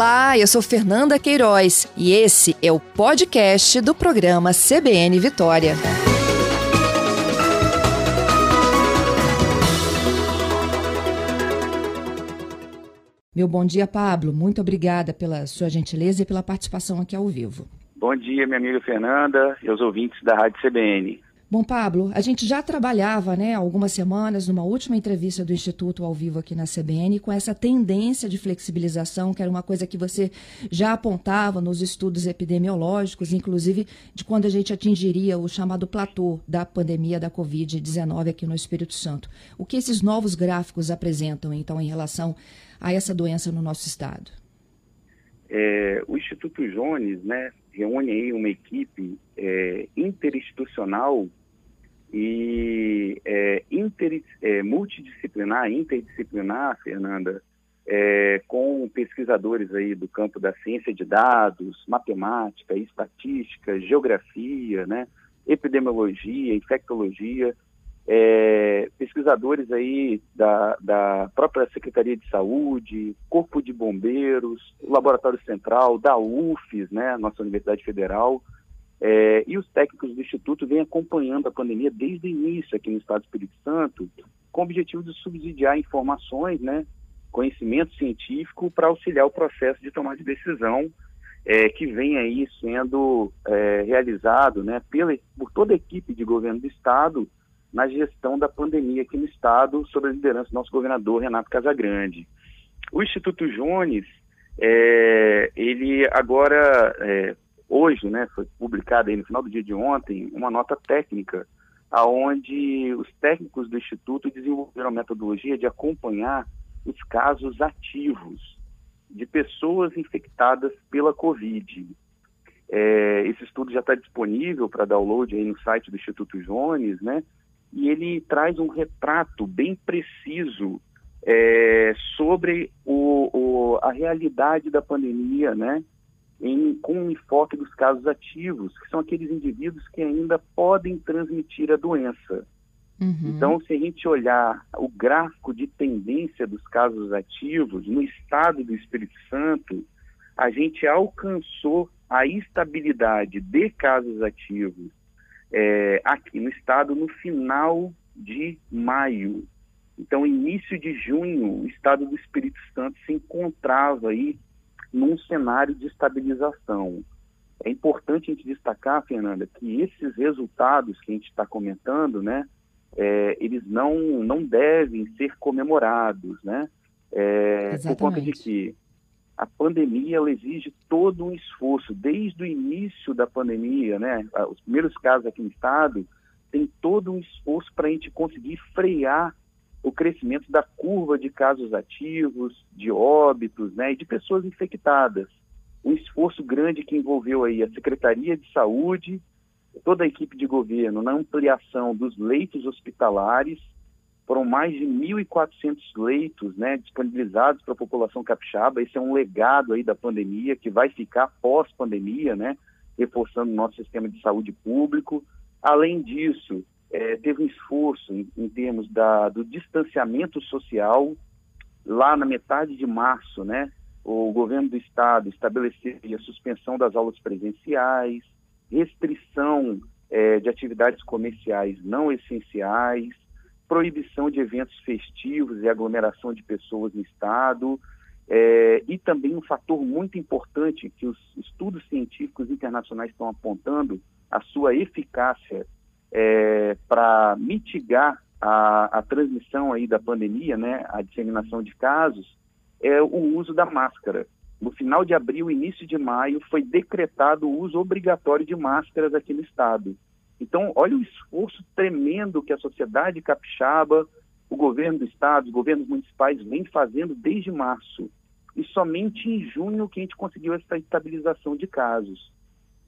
Olá, eu sou Fernanda Queiroz e esse é o podcast do programa CBN Vitória. Meu bom dia, Pablo. Muito obrigada pela sua gentileza e pela participação aqui ao vivo. Bom dia, minha amiga Fernanda e os ouvintes da Rádio CBN. Bom, Pablo, a gente já trabalhava, né, algumas semanas, numa última entrevista do Instituto ao vivo aqui na CBN, com essa tendência de flexibilização, que era uma coisa que você já apontava nos estudos epidemiológicos, inclusive de quando a gente atingiria o chamado platô da pandemia da Covid-19 aqui no Espírito Santo. O que esses novos gráficos apresentam, então, em relação a essa doença no nosso estado? É, o Instituto Jones, né, reúne aí uma equipe é, interinstitucional e é, inter, é, multidisciplinar, interdisciplinar, Fernanda, é, com pesquisadores aí do campo da ciência de dados, matemática, estatística, geografia, né, epidemiologia, infectologia, é, pesquisadores aí da, da própria Secretaria de Saúde, Corpo de Bombeiros, Laboratório Central, da UFES, né, nossa Universidade Federal, é, e os técnicos do Instituto vêm acompanhando a pandemia desde o início aqui no Estado do Espírito Santo, com o objetivo de subsidiar informações, né, conhecimento científico para auxiliar o processo de tomar de decisão é, que vem aí sendo é, realizado né, pela, por toda a equipe de governo do Estado na gestão da pandemia aqui no Estado, sob a liderança do nosso governador Renato Casagrande. O Instituto Jones, é, ele agora é, hoje, né, foi publicada no final do dia de ontem, uma nota técnica, aonde os técnicos do Instituto desenvolveram a metodologia de acompanhar os casos ativos de pessoas infectadas pela Covid. É, esse estudo já está disponível para download aí no site do Instituto Jones, né? E ele traz um retrato bem preciso é, sobre o, o, a realidade da pandemia, né? Em, com um enfoque dos casos ativos, que são aqueles indivíduos que ainda podem transmitir a doença. Uhum. Então, se a gente olhar o gráfico de tendência dos casos ativos no estado do Espírito Santo, a gente alcançou a estabilidade de casos ativos é, aqui no estado no final de maio. Então, início de junho, o estado do Espírito Santo se encontrava aí num cenário de estabilização. É importante a gente destacar, Fernanda, que esses resultados que a gente está comentando, né, é, eles não, não devem ser comemorados, né, é, por conta de que a pandemia ela exige todo um esforço, desde o início da pandemia, né, os primeiros casos aqui no estado, tem todo um esforço para a gente conseguir frear o crescimento da curva de casos ativos, de óbitos, né, e de pessoas infectadas. Um esforço grande que envolveu aí a Secretaria de Saúde, toda a equipe de governo na ampliação dos leitos hospitalares, foram mais de 1.400 leitos né, disponibilizados para a população capixaba. Esse é um legado aí da pandemia que vai ficar pós-pandemia, né, reforçando o nosso sistema de saúde público. Além disso, é, teve um esforço em, em termos da, do distanciamento social. Lá na metade de março, né, o governo do estado estabeleceu a suspensão das aulas presenciais, restrição é, de atividades comerciais não essenciais, proibição de eventos festivos e aglomeração de pessoas no estado, é, e também um fator muito importante que os estudos científicos internacionais estão apontando, a sua eficácia é, para mitigar a, a, transmissão aí da pandemia, né, a disseminação de casos, é o uso da máscara. No final de abril, início de maio, foi decretado o uso obrigatório de máscaras aqui no estado. Então, olha o esforço tremendo que a sociedade capixaba, o governo do estado, os governos municipais vêm fazendo desde março. E somente em junho que a gente conseguiu essa estabilização de casos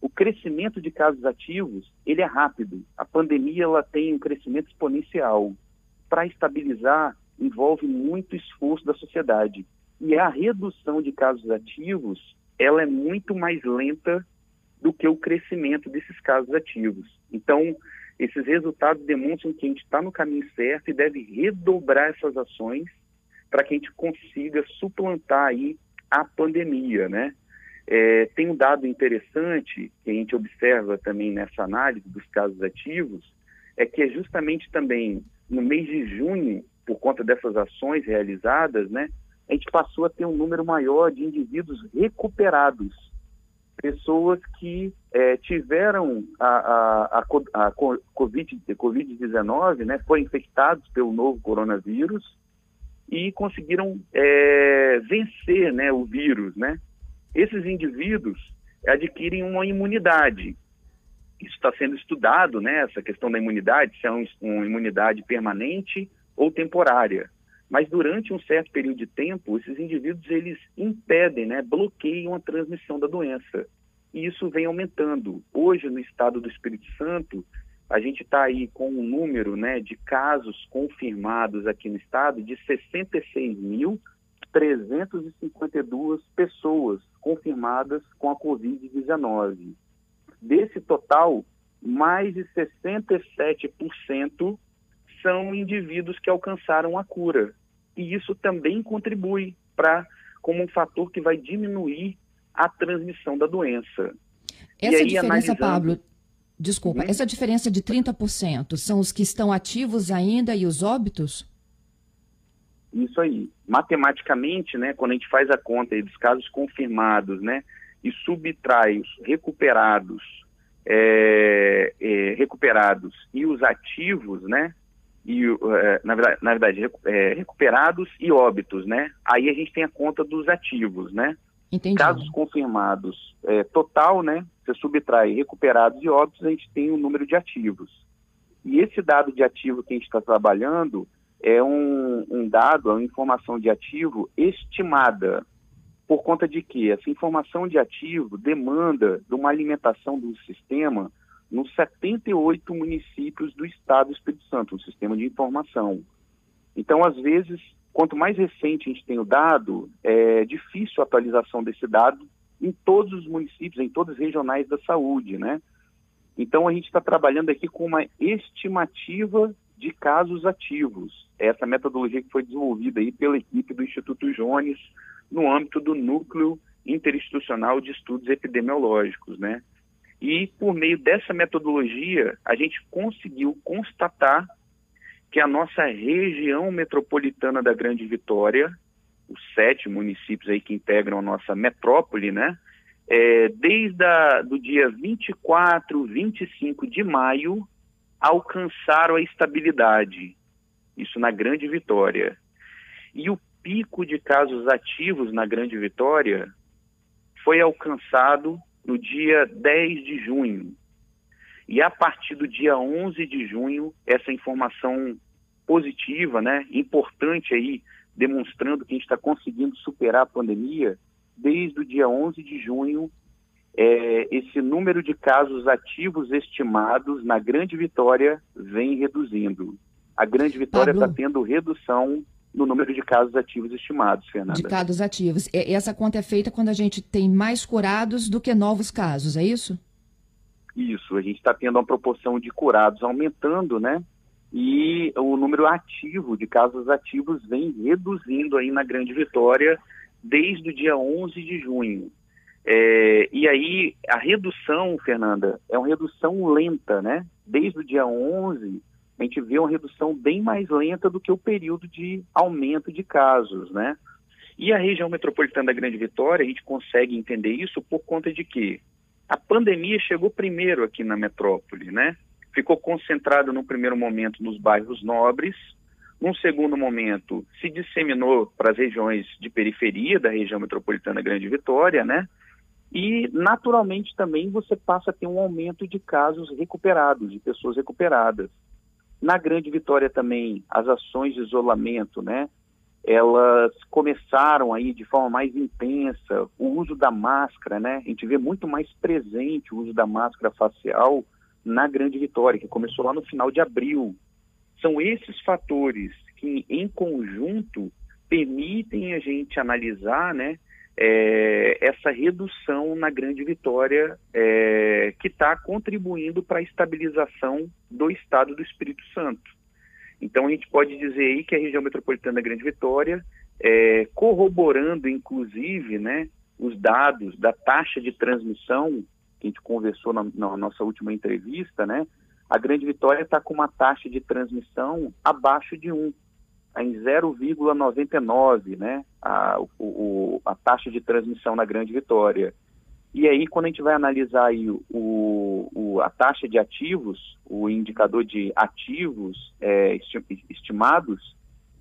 o crescimento de casos ativos ele é rápido. A pandemia ela tem um crescimento exponencial. Para estabilizar envolve muito esforço da sociedade e a redução de casos ativos ela é muito mais lenta do que o crescimento desses casos ativos. Então esses resultados demonstram que a gente está no caminho certo e deve redobrar essas ações para que a gente consiga suplantar aí à pandemia, né? É, tem um dado interessante que a gente observa também nessa análise dos casos ativos, é que é justamente também no mês de junho, por conta dessas ações realizadas, né, a gente passou a ter um número maior de indivíduos recuperados, pessoas que é, tiveram a, a, a, a COVID-19, COVID né, foram infectados pelo novo coronavírus e conseguiram é, vencer né, o vírus, né? Esses indivíduos adquirem uma imunidade. Isso está sendo estudado, né, essa questão da imunidade, se é um, uma imunidade permanente ou temporária. Mas durante um certo período de tempo, esses indivíduos eles impedem, né, bloqueiam a transmissão da doença. E isso vem aumentando. Hoje, no estado do Espírito Santo, a gente está aí com um número né, de casos confirmados aqui no estado de 66 mil 352 pessoas confirmadas com a Covid-19. Desse total, mais de 67% são indivíduos que alcançaram a cura. E isso também contribui para como um fator que vai diminuir a transmissão da doença. Essa aí, diferença, analisando... Pablo, desculpa, uhum. essa diferença de 30% são os que estão ativos ainda e os óbitos? Isso aí. Matematicamente, né, quando a gente faz a conta dos casos confirmados, né, e subtrai os recuperados, é, é, recuperados e os ativos, né, e, é, na verdade, na verdade é, recuperados e óbitos, né, aí a gente tem a conta dos ativos, né. Entendi. Casos confirmados é, total, né, você subtrai recuperados e óbitos, a gente tem o um número de ativos. E esse dado de ativo que a gente está trabalhando, é um, um dado, é uma informação de ativo estimada. Por conta de que essa informação de ativo demanda de uma alimentação do sistema nos 78 municípios do estado do Espírito Santo, um sistema de informação. Então, às vezes, quanto mais recente a gente tem o dado, é difícil a atualização desse dado em todos os municípios, em todas as regionais da saúde, né? Então, a gente está trabalhando aqui com uma estimativa de casos ativos. Essa metodologia que foi desenvolvida aí pela equipe do Instituto Jones no âmbito do Núcleo Interinstitucional de Estudos Epidemiológicos, né? E por meio dessa metodologia, a gente conseguiu constatar que a nossa região metropolitana da Grande Vitória, os sete municípios aí que integram a nossa metrópole, né? É, desde o dia 24, 25 de maio, alcançaram a estabilidade. Isso na Grande Vitória. E o pico de casos ativos na Grande Vitória foi alcançado no dia 10 de junho. E a partir do dia 11 de junho, essa informação positiva, né, importante aí, demonstrando que a gente está conseguindo superar a pandemia, desde o dia 11 de junho, é, esse número de casos ativos estimados na Grande Vitória vem reduzindo. A Grande Vitória está tendo redução no número de casos ativos estimados, Fernanda. De casos ativos. Essa conta é feita quando a gente tem mais curados do que novos casos, é isso? Isso, a gente está tendo uma proporção de curados aumentando, né? E o número ativo de casos ativos vem reduzindo aí na Grande Vitória desde o dia 11 de junho. É, e aí, a redução, Fernanda, é uma redução lenta, né? Desde o dia 11, a gente vê uma redução bem mais lenta do que o período de aumento de casos, né? E a região metropolitana da Grande Vitória, a gente consegue entender isso por conta de que a pandemia chegou primeiro aqui na metrópole, né? Ficou concentrado no primeiro momento nos bairros nobres, num segundo momento se disseminou para as regiões de periferia da região metropolitana Grande Vitória, né? E, naturalmente, também você passa a ter um aumento de casos recuperados, de pessoas recuperadas. Na Grande Vitória também, as ações de isolamento, né? Elas começaram aí de forma mais intensa, o uso da máscara, né? A gente vê muito mais presente o uso da máscara facial na Grande Vitória, que começou lá no final de abril. São esses fatores que, em conjunto, permitem a gente analisar, né? É, essa redução na grande vitória é, que está contribuindo para a estabilização do estado do Espírito Santo. Então a gente pode dizer aí que a região metropolitana da Grande Vitória é, corroborando, inclusive, né, os dados da taxa de transmissão, que a gente conversou na, na nossa última entrevista, né, a Grande Vitória está com uma taxa de transmissão abaixo de 1, tá em 0,99, né, a, o, a taxa de transmissão na Grande Vitória. E aí, quando a gente vai analisar aí o, o, a taxa de ativos, o indicador de ativos é, estimados,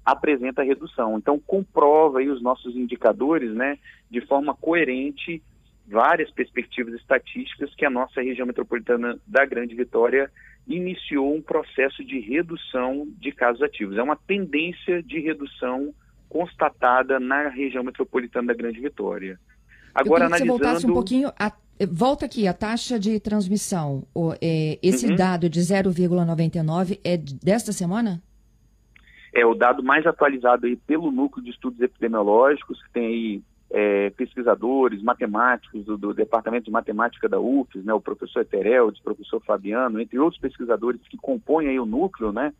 apresenta redução. Então, comprova aí os nossos indicadores, né, de forma coerente, várias perspectivas estatísticas que a nossa região metropolitana da Grande Vitória iniciou um processo de redução de casos ativos. É uma tendência de redução constatada na região metropolitana da Grande Vitória. Agora, Eu analisando... você voltasse um pouquinho, a... volta aqui, a taxa de transmissão, é, esse uhum. dado de 0,99 é desta semana? É o dado mais atualizado aí pelo Núcleo de Estudos Epidemiológicos, que tem aí é, pesquisadores, matemáticos do, do, Departamento de Matemática da UFES, né, o professor Etereldes, o professor Fabiano, entre outros pesquisadores que compõem aí o núcleo, né,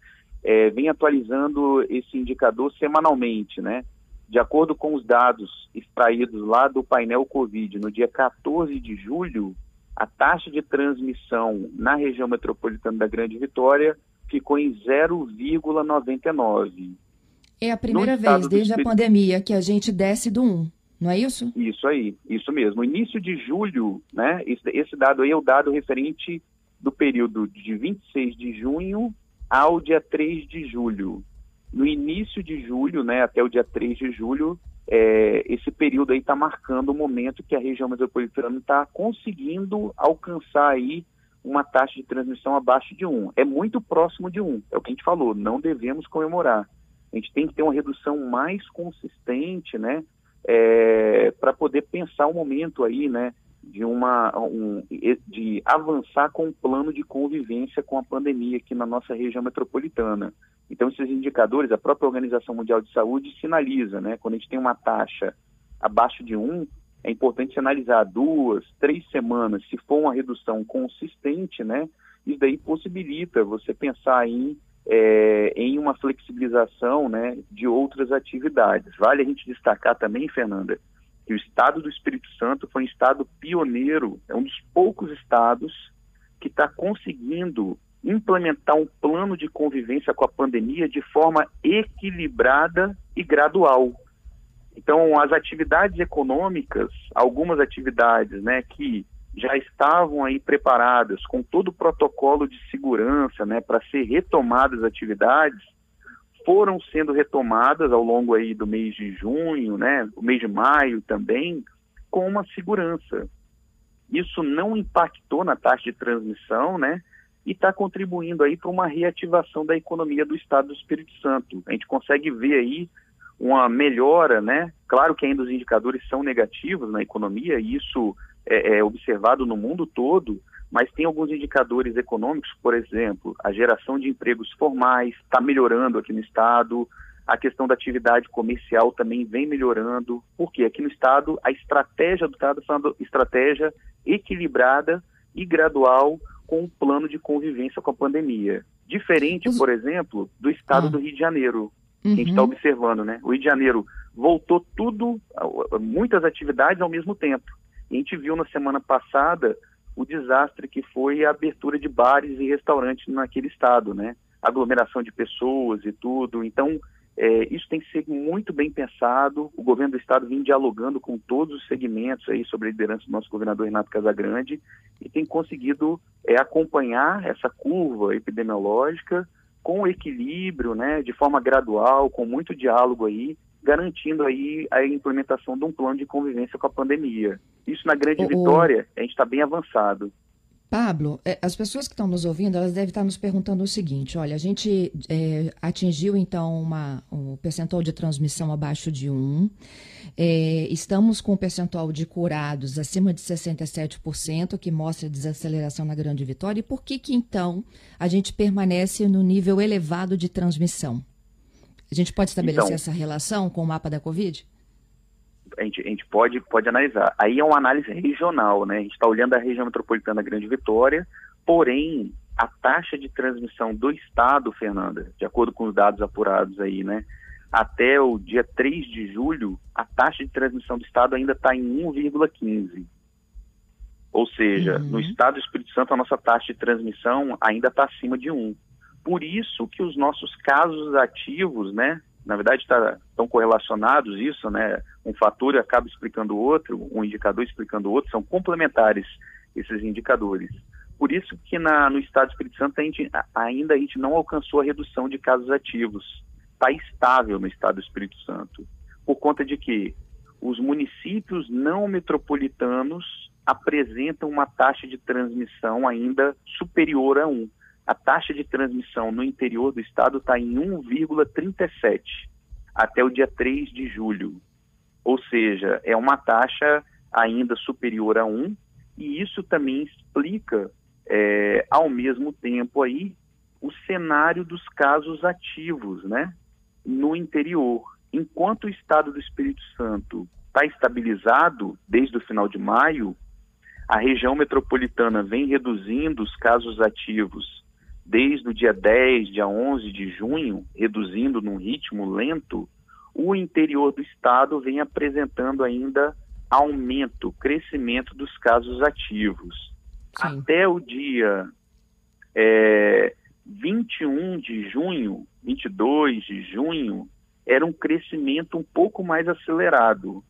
é, vem atualizando esse indicador semanalmente, né, de acordo com os dados extraídos lá do painel Covid, no dia 14 de julho, a taxa de transmissão na região metropolitana da Grande Vitória ficou em 0,99. É a primeira vez desde a pandemia que a gente desce do 1, não é isso? Isso aí, isso mesmo. Início de julho, né? Esse, dado aí é o dado referente do período de 26 de junho ao dia 3 de julho. No início de julho, né, até o dia 3 de julho, é, esse período aí está marcando o momento que a região metropolitana está conseguindo alcançar aí uma taxa de transmissão abaixo de 1. É muito próximo de 1, é o que a gente falou, não devemos comemorar. A gente tem que ter uma redução mais consistente, né, é, para poder pensar o um momento aí, né, de uma um, de avançar com um plano de convivência com a pandemia aqui na nossa região metropolitana. Então esses indicadores, a própria Organização Mundial de Saúde sinaliza, né, quando a gente tem uma taxa abaixo de 1, é importante analisar duas, três semanas, se for uma redução consistente, né? Isso daí possibilita você pensar em, é, em uma flexibilização né, de outras atividades. Vale a gente destacar também, Fernanda, que o estado do Espírito Santo foi um estado pioneiro, é um dos poucos estados que está conseguindo implementar um plano de convivência com a pandemia de forma equilibrada e gradual. Então, as atividades econômicas, algumas atividades né, que já estavam aí preparadas com todo o protocolo de segurança né, para ser retomadas as atividades, foram sendo retomadas ao longo aí do mês de junho, né, o mês de maio também, com uma segurança. Isso não impactou na taxa de transmissão, né, e está contribuindo aí para uma reativação da economia do Estado do Espírito Santo. A gente consegue ver aí uma melhora, né? Claro que ainda os indicadores são negativos na economia, e isso é, é observado no mundo todo, mas tem alguns indicadores econômicos, por exemplo, a geração de empregos formais está melhorando aqui no estado, a questão da atividade comercial também vem melhorando, porque aqui no estado a estratégia do estado é uma estratégia equilibrada e gradual com um plano de convivência com a pandemia. Diferente, por exemplo, do estado ah. do Rio de Janeiro, que a gente está uhum. observando, né? O Rio de Janeiro voltou tudo, muitas atividades ao mesmo tempo. A gente viu na semana passada o desastre que foi a abertura de bares e restaurantes naquele estado, né? Aglomeração de pessoas e tudo. Então, é, isso tem que ser muito bem pensado. O governo do estado vem dialogando com todos os segmentos aí sobre a liderança do nosso governador Renato Casagrande e tem conseguido é, acompanhar essa curva epidemiológica com equilíbrio, né, de forma gradual, com muito diálogo aí, garantindo aí a implementação de um plano de convivência com a pandemia. Isso na Grande o, Vitória, a gente está bem avançado. Pablo, é, as pessoas que estão nos ouvindo, elas devem estar nos perguntando o seguinte: olha, a gente é, atingiu então uma, um percentual de transmissão abaixo de 1, é, estamos com um percentual de curados acima de 67%, que mostra desaceleração na Grande Vitória, e por que, que então a gente permanece no nível elevado de transmissão? A gente pode estabelecer então, essa relação com o mapa da Covid? a gente, a gente pode, pode analisar. Aí é uma análise regional, né? A gente está olhando a região metropolitana Grande Vitória, porém, a taxa de transmissão do estado, Fernanda, de acordo com os dados apurados aí, né? até o dia 3 de julho, a taxa de transmissão do estado ainda está em 1,15. Ou seja, uhum. no estado do Espírito Santo, a nossa taxa de transmissão ainda está acima de 1. Por isso que os nossos casos ativos, né, na verdade tá, estão correlacionados isso, né, um fator acaba explicando o outro, um indicador explicando o outro, são complementares esses indicadores. Por isso que na, no estado do Espírito Santo a gente, ainda a gente não alcançou a redução de casos ativos. Está estável no estado do Espírito Santo. Por conta de que os municípios não metropolitanos apresentam uma taxa de transmissão ainda superior a 1. A taxa de transmissão no interior do estado está em 1,37 até o dia 3 de julho. Ou seja, é uma taxa ainda superior a 1, e isso também explica é, ao mesmo tempo aí o cenário dos casos ativos, né, no interior. Enquanto o estado do Espírito Santo está estabilizado desde o final de maio, a região metropolitana vem reduzindo os casos ativos desde o dia 10, dia 11 de junho, reduzindo num ritmo lento, o interior do estado vem apresentando ainda aumento, crescimento dos casos ativos. Sim. até o dia é, 21 de junho, 22 de junho, era um crescimento um pouco mais acelerado.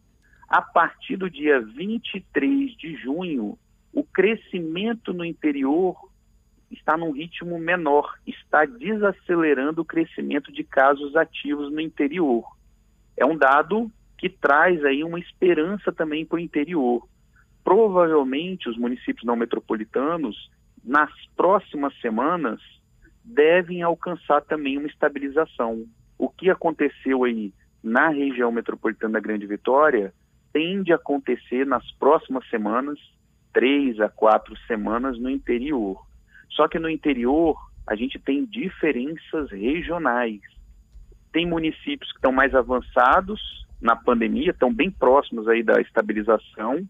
A partir do dia 23 de junho, o crescimento no interior está num ritmo menor, está desacelerando o crescimento de casos ativos no interior. É um dado que traz aí uma esperança também para o interior provavelmente os municípios não metropolitanos, nas próximas semanas, devem alcançar também uma estabilização. O que aconteceu aí na região metropolitana da Grande Vitória tende a acontecer nas próximas semanas, três a quatro semanas no interior. Só que no interior a gente tem diferenças regionais. Tem municípios que estão mais avançados na pandemia, estão bem próximos aí da estabilização,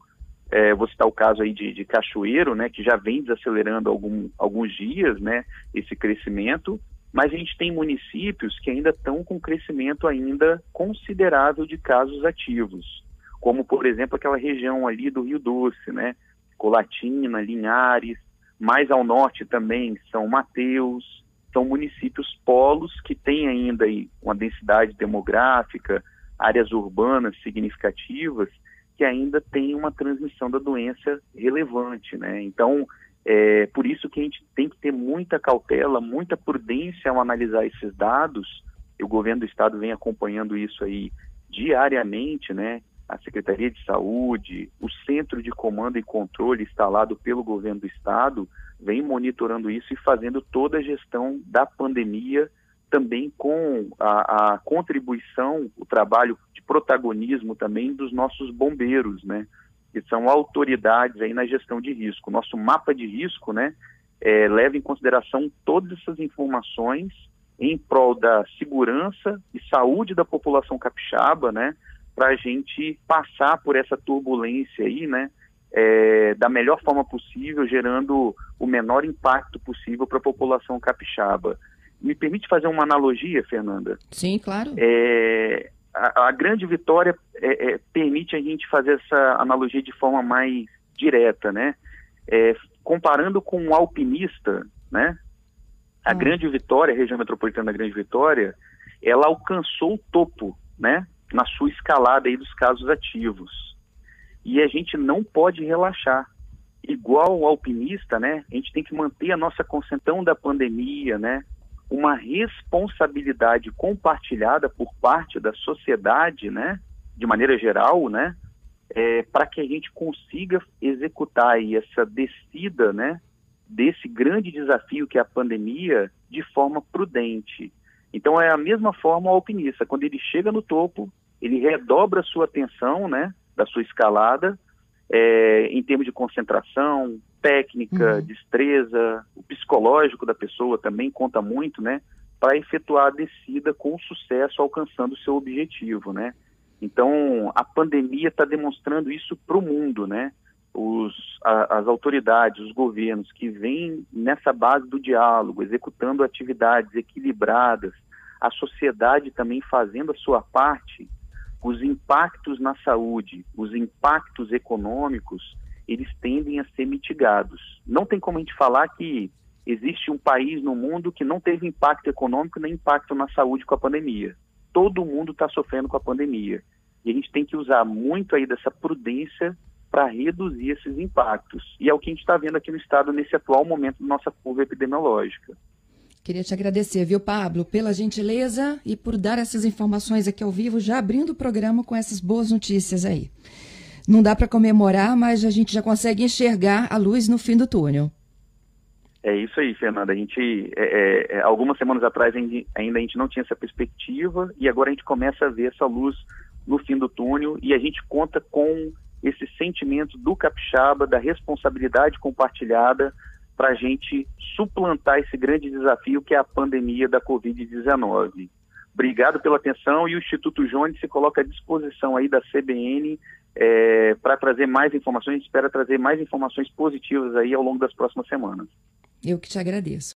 é, vou citar o caso aí de, de, Cachoeiro, né, que já vem desacelerando algum, alguns dias, né, esse crescimento, mas a gente tem municípios que ainda estão com crescimento ainda considerável de casos ativos, como por exemplo aquela região ali do Rio Doce, né, Colatina, Linhares, mais ao norte também São Mateus, são municípios polos que têm ainda uma densidade demográfica, áreas urbanas significativas que ainda tem uma transmissão da doença relevante, né? Então, é por isso que a gente tem que ter muita cautela, muita prudência ao analisar esses dados. O governo do estado vem acompanhando isso aí diariamente, né? A Secretaria de Saúde, o Centro de Comando e Controle instalado pelo governo do estado vem monitorando isso e fazendo toda a gestão da pandemia também com a, a contribuição, o trabalho protagonismo também dos nossos bombeiros, né? Que são autoridades aí na gestão de risco. Nosso mapa de risco, né? É, leva em consideração todas essas informações em prol da segurança e saúde da população capixaba, né? Para a gente passar por essa turbulência aí, né? É, da melhor forma possível, gerando o menor impacto possível para a população capixaba. Me permite fazer uma analogia, Fernanda? Sim, claro. É, a, a grande vitória é, é, permite a gente fazer essa analogia de forma mais direta, né? É, comparando com um alpinista, né? A hum. grande vitória, a região metropolitana da grande vitória, ela alcançou o topo, né? Na sua escalada aí dos casos ativos. E a gente não pode relaxar. Igual o alpinista, né? A gente tem que manter a nossa concentração da pandemia, né? uma responsabilidade compartilhada por parte da sociedade, né, de maneira geral, né, é, para que a gente consiga executar aí essa descida, né, desse grande desafio que é a pandemia de forma prudente. Então é a mesma forma o alpinista, quando ele chega no topo, ele redobra a sua atenção, né, da sua escalada, é, em termos de concentração, técnica, uhum. destreza, o psicológico da pessoa também conta muito, né, para efetuar a descida com sucesso, alcançando o seu objetivo, né. Então, a pandemia está demonstrando isso para o mundo, né. Os, a, as autoridades, os governos que vêm nessa base do diálogo, executando atividades equilibradas, a sociedade também fazendo a sua parte, os impactos na saúde, os impactos econômicos, eles tendem a ser mitigados. Não tem como a gente falar que existe um país no mundo que não teve impacto econômico nem impacto na saúde com a pandemia. Todo mundo está sofrendo com a pandemia. E a gente tem que usar muito aí dessa prudência para reduzir esses impactos. E é o que a gente está vendo aqui no estado nesse atual momento da nossa curva epidemiológica. Queria te agradecer, viu, Pablo, pela gentileza e por dar essas informações aqui ao vivo, já abrindo o programa com essas boas notícias aí. Não dá para comemorar, mas a gente já consegue enxergar a luz no fim do túnel. É isso aí, Fernanda. A gente, é, é, é algumas semanas atrás ainda a gente não tinha essa perspectiva e agora a gente começa a ver essa luz no fim do túnel e a gente conta com esse sentimento do capixaba, da responsabilidade compartilhada para a gente suplantar esse grande desafio que é a pandemia da Covid-19. Obrigado pela atenção e o Instituto Jones se coloca à disposição aí da CBN é, para trazer mais informações. Espera trazer mais informações positivas aí ao longo das próximas semanas. Eu que te agradeço.